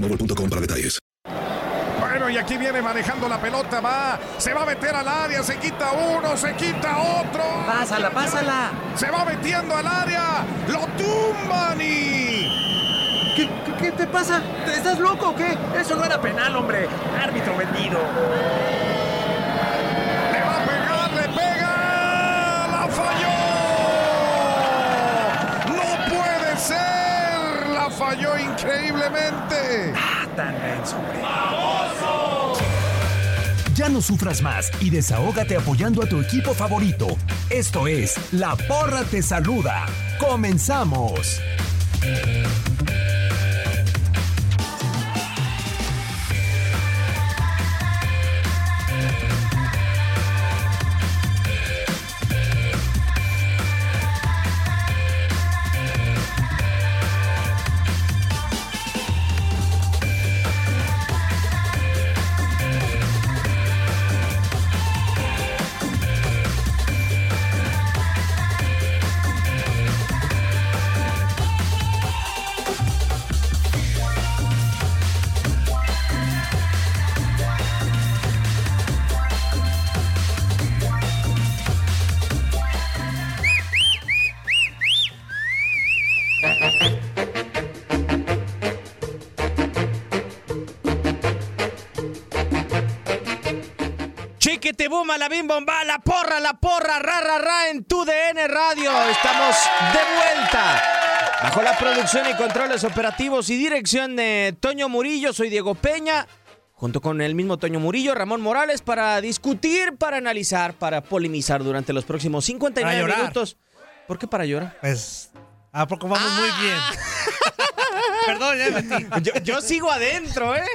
boostmobile.com para detalles. Bueno, y aquí viene manejando la pelota, va, se va a meter al área, se quita uno, se quita otro. Pásala, pásala. Se va metiendo al área, lo tumban y... ¿Qué, qué, qué te pasa? ¿Estás loco o qué? Eso no era penal, hombre. Árbitro vendido. Le va a pegar, le pega, la falló. No puede ser, la falló increíblemente. Ah, tan. Ya no sufras más y desahógate apoyando a tu equipo favorito. Esto es La Porra Te Saluda. ¡Comenzamos! Buma, la bim bomba, la porra, la porra, ra, ra, ra en tu DN Radio. Estamos de vuelta. Bajo la producción y controles operativos y dirección de Toño Murillo, soy Diego Peña. Junto con el mismo Toño Murillo, Ramón Morales, para discutir, para analizar, para polemizar durante los próximos 59 Para minutos. ¿Por qué para llorar? Pues, ah, porque vamos muy bien. Perdón, ya me metí. Yo, yo sigo adentro, ¿eh?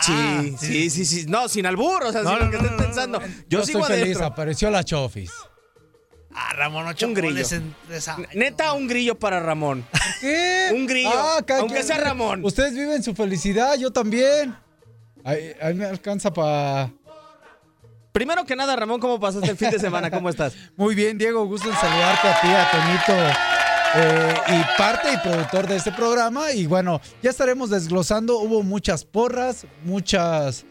Sí, sí, sí, sí. No, sin albur, o sea, No, sin no, lo que no, estén no, pensando. no. Yo, Yo sigo estoy feliz, adentro. apareció la Chofis. Ah, Ramón, ocho Un grillo. en. Neta, un grillo para Ramón. ¿Qué? Un grillo. Ah, aunque quien- sea Ramón. Ustedes viven su felicidad, yo también. Ahí, ahí me alcanza para... Primero que nada, Ramón, ¿cómo pasaste el fin de semana? ¿Cómo estás? Muy bien, Diego, gusto en saludarte a ti, a Toñito, eh, y parte y productor de este programa. Y bueno, ya estaremos desglosando. Hubo muchas porras, muchas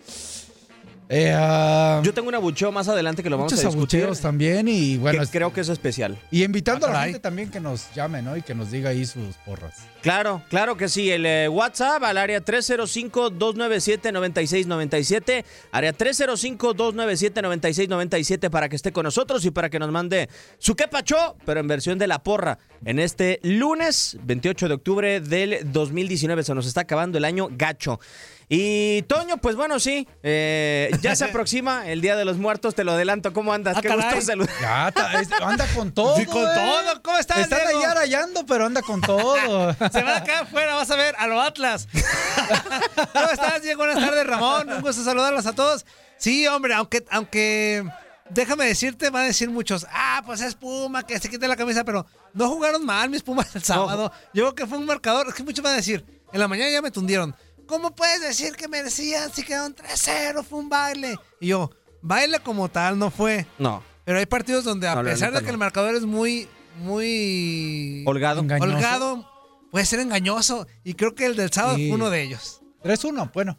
Eh, ah, Yo tengo un abucheo más adelante que lo vamos a discutir. abucheos también y bueno, que es- creo que es especial. y invitando Ah, a la caray. gente también que nos llame, ¿no? Y que nos diga ahí sus porras. Claro, claro que sí. El eh, WhatsApp al área 305-297-9697. Área 305-297-9697 para que esté con nosotros y para que nos mande su qué pacho, pero en versión de la porra. En este lunes 28 de octubre del 2019 se nos está acabando el año gacho. Y Toño, pues bueno, sí, eh, ya se aproxima el Día de los Muertos, te lo adelanto. ¿Cómo andas? Ah, Qué caray. gusto saludar. Ya, anda con todo. Sí, con eh. todo. ¿Cómo estás, ahí arayando, pero anda con todo. Se van a quedar afuera, vas a ver, a lo Atlas. ¿Cómo estás, Diego? Buenas tardes, Ramón. Un gusto saludarlos a todos. Sí, hombre, aunque, aunque déjame decirte, van a decir muchos, ah, pues es Puma, que se quite la camisa, pero no jugaron mal mis Pumas el sábado. Yo creo que fue un marcador, es que muchos van a decir, en la mañana ya me tundieron. ¿Cómo puedes decir que merecían si quedaron 3-0? Fue un baile. Y yo, baile como tal no fue. No, Pero hay partidos donde a No, pesar de que el marcador es muy, muy holgado. Engañoso. holgado, puede ser engañoso. Y creo que el del sábado Sí. fue uno de ellos. 3-1, bueno.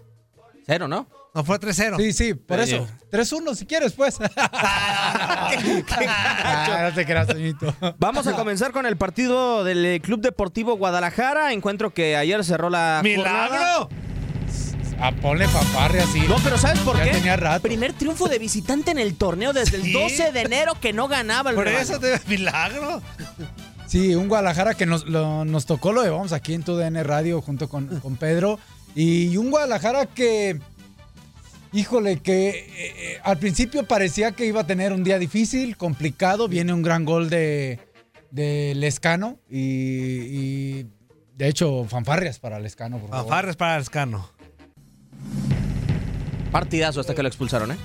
Cero, ¿no? No fue 3-0. Sí, sí, por Oye. eso. 3-1 si quieres, pues. Ah, no te creas, Toñito. Vamos a comenzar con el partido del eh, Club Deportivo Guadalajara. Encuentro que ayer cerró la jornada. ¡Milagro! A ponle fanfarria así. No, pero ¿sabes por Ya qué? tenía rato. Primer triunfo de visitante en el torneo desde Sí. el 12 de enero que no ganaba el Por rebaño. eso te milagro. Sí, un Guadalajara que nos, lo- nos tocó, lo llevamos aquí en TUDN Radio junto con, con Pedro. Y un Guadalajara que, híjole, que eh, eh, al principio parecía que iba a tener un día difícil, complicado. Viene un gran gol de, de Lescano y, y, de hecho fanfarrias para Lescano, por favor. Fanfarres para Escano. Partidazo hasta que lo expulsaron, ¿eh?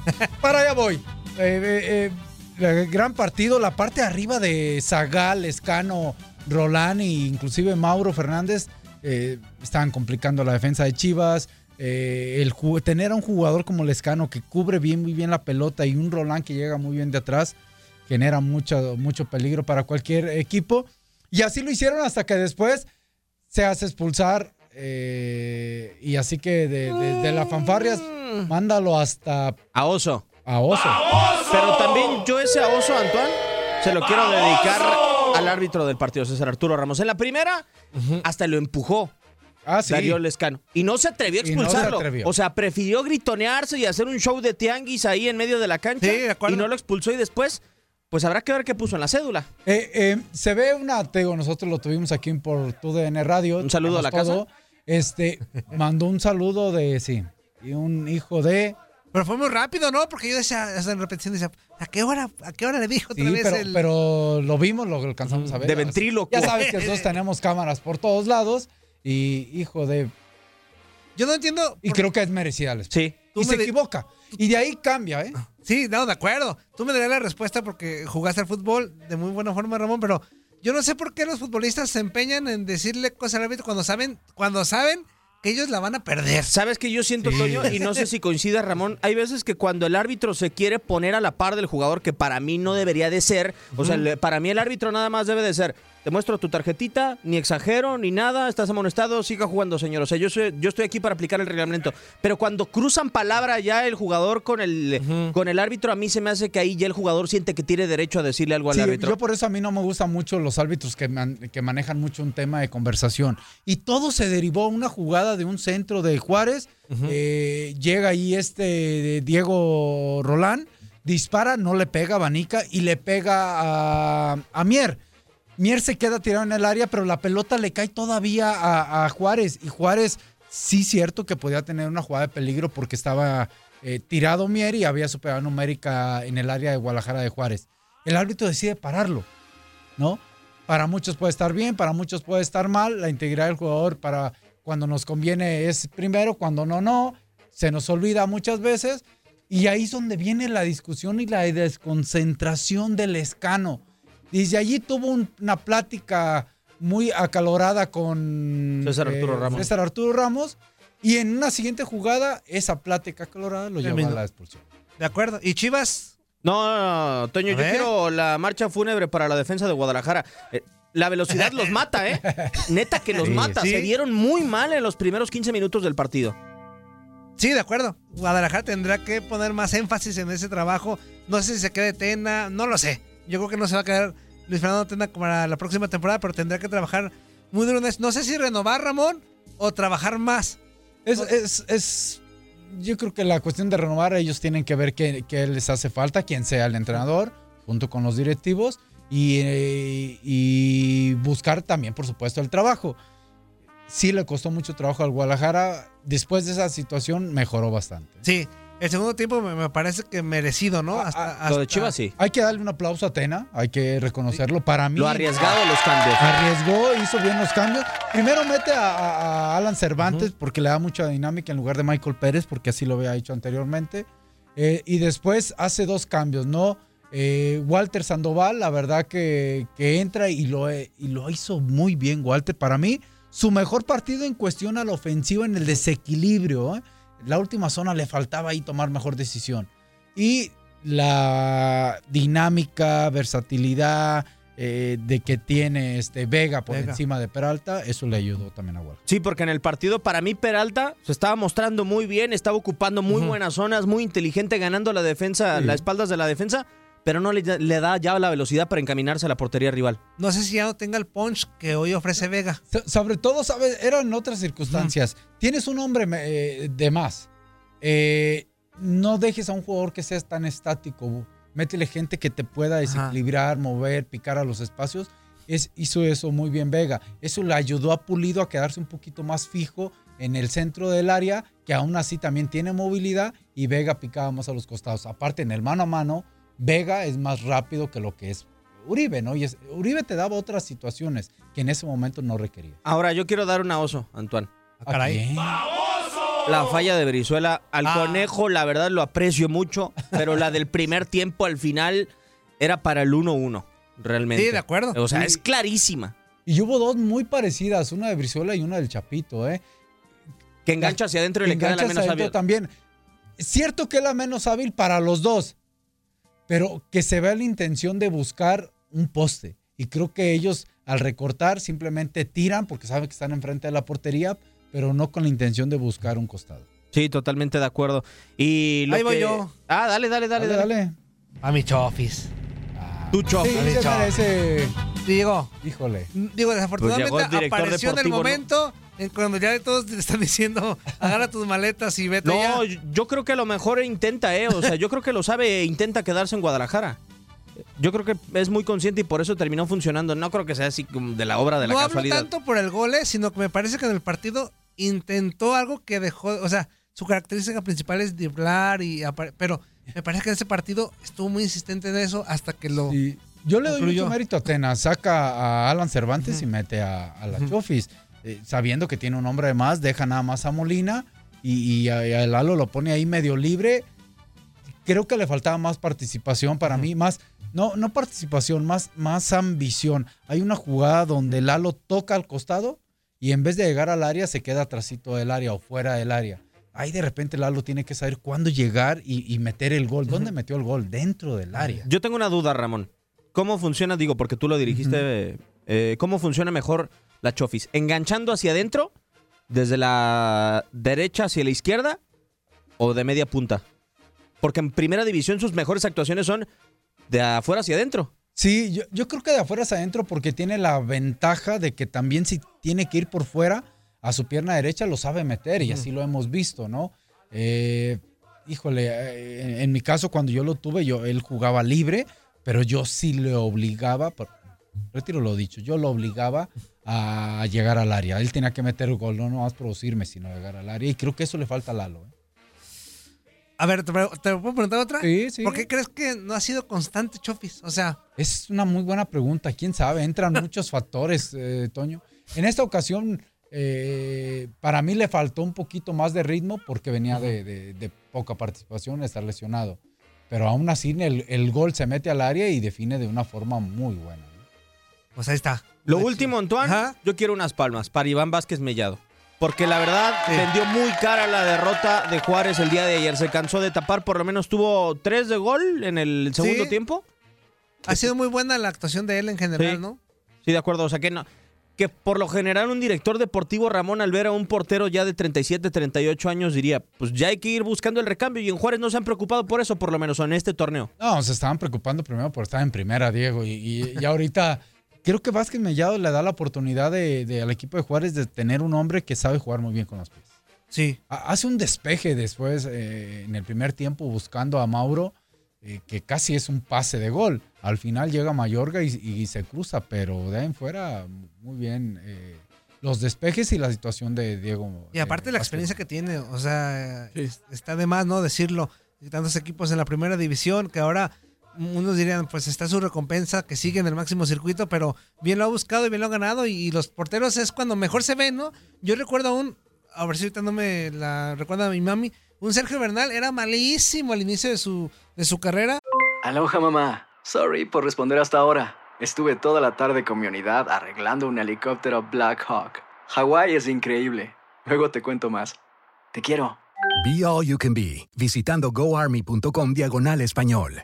Para allá voy. Eh, eh, eh, gran partido, la parte de arriba de Zagal, Escano, Rolán e inclusive Mauro Fernández eh, estaban complicando la defensa de Chivas. Eh, el tener a un jugador como Lescano que cubre bien muy bien la pelota y un Rolán que llega muy bien de atrás genera mucho, mucho peligro para cualquier equipo. Y así lo hicieron hasta que después se hace expulsar. eh, y así que de, de- de la fanfarrias, mándalo hasta A Oso. A Oso. Pero también yo ese a Oso, Antoine, se lo quiero dedicar al árbitro del partido, César Arturo Ramos. En la primera, hasta lo empujó. Ah, sí. Darío Lescano. Y no se atrevió a Y no se expulsarlo. atrevió. O sea, prefirió gritonearse y hacer un show de tianguis ahí en medio de la cancha. Sí, de acuerdo. y no lo expulsó y después, pues habrá que ver qué puso en la cédula. Eh, eh, se ve una, te digo, nosotros lo tuvimos aquí por TUDN Radio. Un saludo a la todo. Este, mandó un saludo de, sí, y un hijo de... Pero fue muy rápido, ¿no? Porque yo decía, en repetición decía, ¿a qué hora, a qué hora le dijo otra Sí, vez pero, el... pero lo vimos, lo alcanzamos a ver. De ventríloco. Ya sabes que nosotros tenemos cámaras por todos lados y hijo de... Yo no entiendo... Y por- creo que es merecida la Sí. Tú Y se equivoca. Y de ahí cambia, ¿eh? Sí, no, de acuerdo. Tú me darías la respuesta porque jugaste al fútbol de muy buena forma, Ramón, pero yo no sé por qué los futbolistas se empeñan en decirle cosas al árbitro cuando saben, cuando saben que ellos la van a perder. ¿Sabes que yo siento, Sí. Toño? Y no sé si coincida, Ramón. Hay veces que cuando el árbitro se quiere poner a la par del jugador, que para mí no debería de ser, o sea, para mí el árbitro nada más debe de ser, te muestro tu tarjetita, ni exagero, ni nada, estás amonestado, siga jugando, señor. O sea, yo, soy, yo estoy aquí para aplicar el reglamento. Pero cuando cruzan palabra ya el jugador con el, con el árbitro, a mí se me hace que ahí ya el jugador siente que tiene derecho a decirle algo al Sí, árbitro. yo por eso a mí no me gustan mucho los árbitros que, man- que manejan mucho un tema de conversación. Y todo se derivó a una jugada de un centro de Juárez. Eh, llega ahí este de Diego Rolán, dispara, no le pega a Banica y le pega a, a Mier. Mier se queda tirado en el área, pero la pelota le cae todavía a, a Juárez. Y Juárez, sí, cierto que podía tener una jugada de peligro porque estaba eh, tirado Mier y había superado numérica en el área de Guadalajara de Juárez. El árbitro decide pararlo, ¿no? Para muchos puede estar bien, para muchos puede estar mal. La integridad del jugador para cuando nos conviene es primero, cuando no, no. Se nos olvida muchas veces. Y ahí es donde viene la discusión y la desconcentración del escano. Desde allí tuvo un- una plática muy acalorada con César Arturo Ramos. César Arturo Ramos. Y en una siguiente jugada, esa plática acalorada lo lleva a la expulsión. De acuerdo. ¿Y Chivas? No, no, no, Toño, A yo ver. quiero la marcha fúnebre para la defensa de Guadalajara. Eh, la velocidad los mata, ¿eh? Neta que los Sí, mata. sí. Se dieron muy mal en los primeros 15 minutos del partido. Sí, de acuerdo. Guadalajara tendrá que poner más énfasis en ese trabajo. No sé si se quede Tena, no lo sé. Yo creo que no se va a quedar Luis Fernando Tena para la próxima temporada, pero tendrá que trabajar muy duro en eso. No sé si renovar, Ramón, o trabajar más. Es, es, es- yo creo que la cuestión de renovar, ellos tienen que ver qué, qué les hace falta, quién sea el entrenador, junto con los directivos, y, eh, y buscar también, por supuesto, el trabajo. Sí le costó mucho trabajo al Guadalajara. Después de esa situación, mejoró bastante. Sí, el segundo tiempo me, me parece que merecido, ¿no? Hasta, Lo de hasta- Chivas sí. Hay que darle un aplauso a Tena, hay que reconocerlo. Para mí. Lo arriesgado los cambios. Arriesgó, hizo bien los cambios. Primero mete a, a- a Alan Cervantes porque le da mucha dinámica en lugar de Michael Pérez, porque así lo había hecho anteriormente. Eh, y después hace dos cambios, ¿no? Eh, Walter Sandoval, la verdad que, que entra y lo, eh, y lo hizo muy bien, Walter. Para mí, su mejor partido en cuestión a la ofensiva en el desequilibrio. ¿eh? La última zona le faltaba ahí tomar mejor decisión. Y la dinámica, versatilidad eh, de que tiene este Vega por Vega. encima de Peralta, eso le ayudó también a Guadalajara. Sí, porque en el partido para mí Peralta se estaba mostrando muy bien, estaba ocupando muy buenas zonas, muy inteligente, ganando la defensa, Sí. las espaldas de la defensa, pero no le, le da ya la velocidad para encaminarse a la portería rival. No sé si ya no tenga el punch que hoy ofrece Vega. So- Sobre todo, ¿sabes? Eran otras circunstancias. Tienes un hombre eh, de más. Eh, no dejes a un jugador que sea tan estático. Métele gente que te pueda desequilibrar, mover, picar a los espacios. Es, hizo eso muy bien Vega. Eso le ayudó a Pulido a quedarse un poquito más fijo en el centro del área, que aún así también tiene movilidad y Vega picaba más a los costados. Aparte, en el mano a mano, Vega es más rápido que lo que es Uribe, ¿no? Y es- Uribe te daba otras situaciones que en ese momento no requería. Ahora, yo quiero dar una oso, Antoine. caray. La falla de Brizuela. Al Ah. conejo, la verdad, lo aprecio mucho, pero la del primer tiempo al final era para el 1-1, realmente. Sí, de acuerdo. O sea, Sí. es clarísima. Y hubo dos muy parecidas, una de Brizuela y una del Chapito, ¿eh? Que engancha hacia adentro y le queda la menos hábil. también. Cierto que es la menos hábil para los dos, pero que se vea la intención de buscar un poste. Y creo que ellos, al recortar, simplemente tiran porque saben que están enfrente de la portería, pero no con la intención de buscar un costado. Sí, totalmente de acuerdo. Y lo Ahí voy que- yo. Ah, dale, dale, dale. Dale, dale. dale. A mi chofis. Tu chofis. Sí, se merece. Digo, Híjole. digo, desafortunadamente Pues el director apareció en el ¿no? En cuando ya todos te están diciendo, agarra tus maletas y vete No, ya. yo- creo que a lo mejor intenta, ¿eh? O sea, yo creo que lo sabe e intenta quedarse en Guadalajara. Yo creo que es muy consciente y por eso terminó funcionando. No creo que sea así como de la obra de la no hablo casualidad. tanto por el gole, sino que me parece que en el partido intentó algo que dejó, o sea, su característica principal es driblar y pero me parece que en ese partido estuvo muy insistente en eso hasta que lo yo le doy concluyó. mucho mérito a Atenas. Saca a Alan Cervantes y mete a, a la Chofis. Eh, sabiendo que tiene un hombre de más, deja nada más a Molina y, y a, a Lalo lo pone ahí medio libre. Creo que le faltaba más participación para mí, más, no, no participación, más, más ambición. Hay una jugada donde Lalo toca al costado y en vez de llegar al área se queda atrásito del área o fuera del área. Ahí de repente Lalo tiene que saber cuándo llegar y, y meter el gol. ¿Dónde metió el gol? Dentro del área. Yo tengo una duda, Ramón. ¿Cómo funciona, digo, porque tú lo dirigiste, eh, cómo funciona mejor la Chofis? ¿Enganchando hacia adentro, desde la derecha hacia la izquierda o de media punta? Porque en primera división sus mejores actuaciones son de afuera hacia adentro. Sí, yo, yo creo que de afuera hacia adentro porque tiene la ventaja de que también si tiene que ir por fuera a su pierna derecha lo sabe meter y así lo hemos visto, ¿no? Eh, híjole, eh, en, en mi caso cuando yo lo tuve, yo él jugaba libre, pero yo sí le obligaba, por- retiro lo dicho, yo lo obligaba a llegar al área. Él tenía que meter el gol, no más producirme, sino llegar al área y creo que eso le falta a Lalo. ¿eh? A ver, ¿te, puedo preguntar otra? Sí, sí. ¿Por qué crees que no ha sido constante Chofis? O sea, Es una muy buena pregunta. ¿Quién sabe? Entran muchos factores, eh, Toño. En esta ocasión, eh, para mí le faltó un poquito más de ritmo porque venía de, de- de poca participación, estar lesionado. Pero aún así, el, el gol se mete al área y define de una forma muy buena. ¿No? pues ahí está. Lo último, Antoine, yo quiero unas palmas para Iván Vázquez Mellado. Porque la verdad vendió muy cara la derrota de Juárez el día de ayer. Se cansó de tapar, por lo menos tuvo tres de gol en el segundo Sí. tiempo. Ha sido muy buena la actuación de él en general, Sí. ¿no? Sí, de acuerdo. O sea, que no, que por lo general un director deportivo, Ramón, al ver a un portero ya de 37, 38 años, diría, pues ya hay que ir buscando el recambio. Y en Juárez no se han preocupado por eso, por lo menos en este torneo. No, se estaban preocupando primero por estar en primera, Diego. Y, y, ahorita creo que Vázquez Mellado le da la oportunidad de, al equipo de Juárez de tener un hombre que sabe jugar muy bien con los pies. Sí. Hace un despeje después eh, en el primer tiempo buscando a Mauro, eh, que casi es un pase de gol. Al final llega Mayorga y, se cruza, pero de ahí en fuera, muy bien. Eh, los despejes y la situación de Diego. Y aparte la experiencia que tiene, o sea, está de más, ¿no? Decirlo. Tantos equipos en la primera división que ahora unos dirían, pues está su recompensa, que sigue en el máximo circuito, pero bien lo ha buscado y bien lo ha ganado. Y, los porteros es cuando mejor se ven, ¿no? Yo recuerdo aún, a ver si ahorita no me la recuerda a mi mami, un Sergio Bernal era malísimo al inicio de su, de su carrera. Aloha mamá, sorry por responder hasta ahora. Estuve toda la tarde con mi unidad arreglando un helicóptero Black Hawk. Hawái es increíble. Luego te cuento más. Te quiero. Be All You Can Be, visitando goarmy.com diagonal español.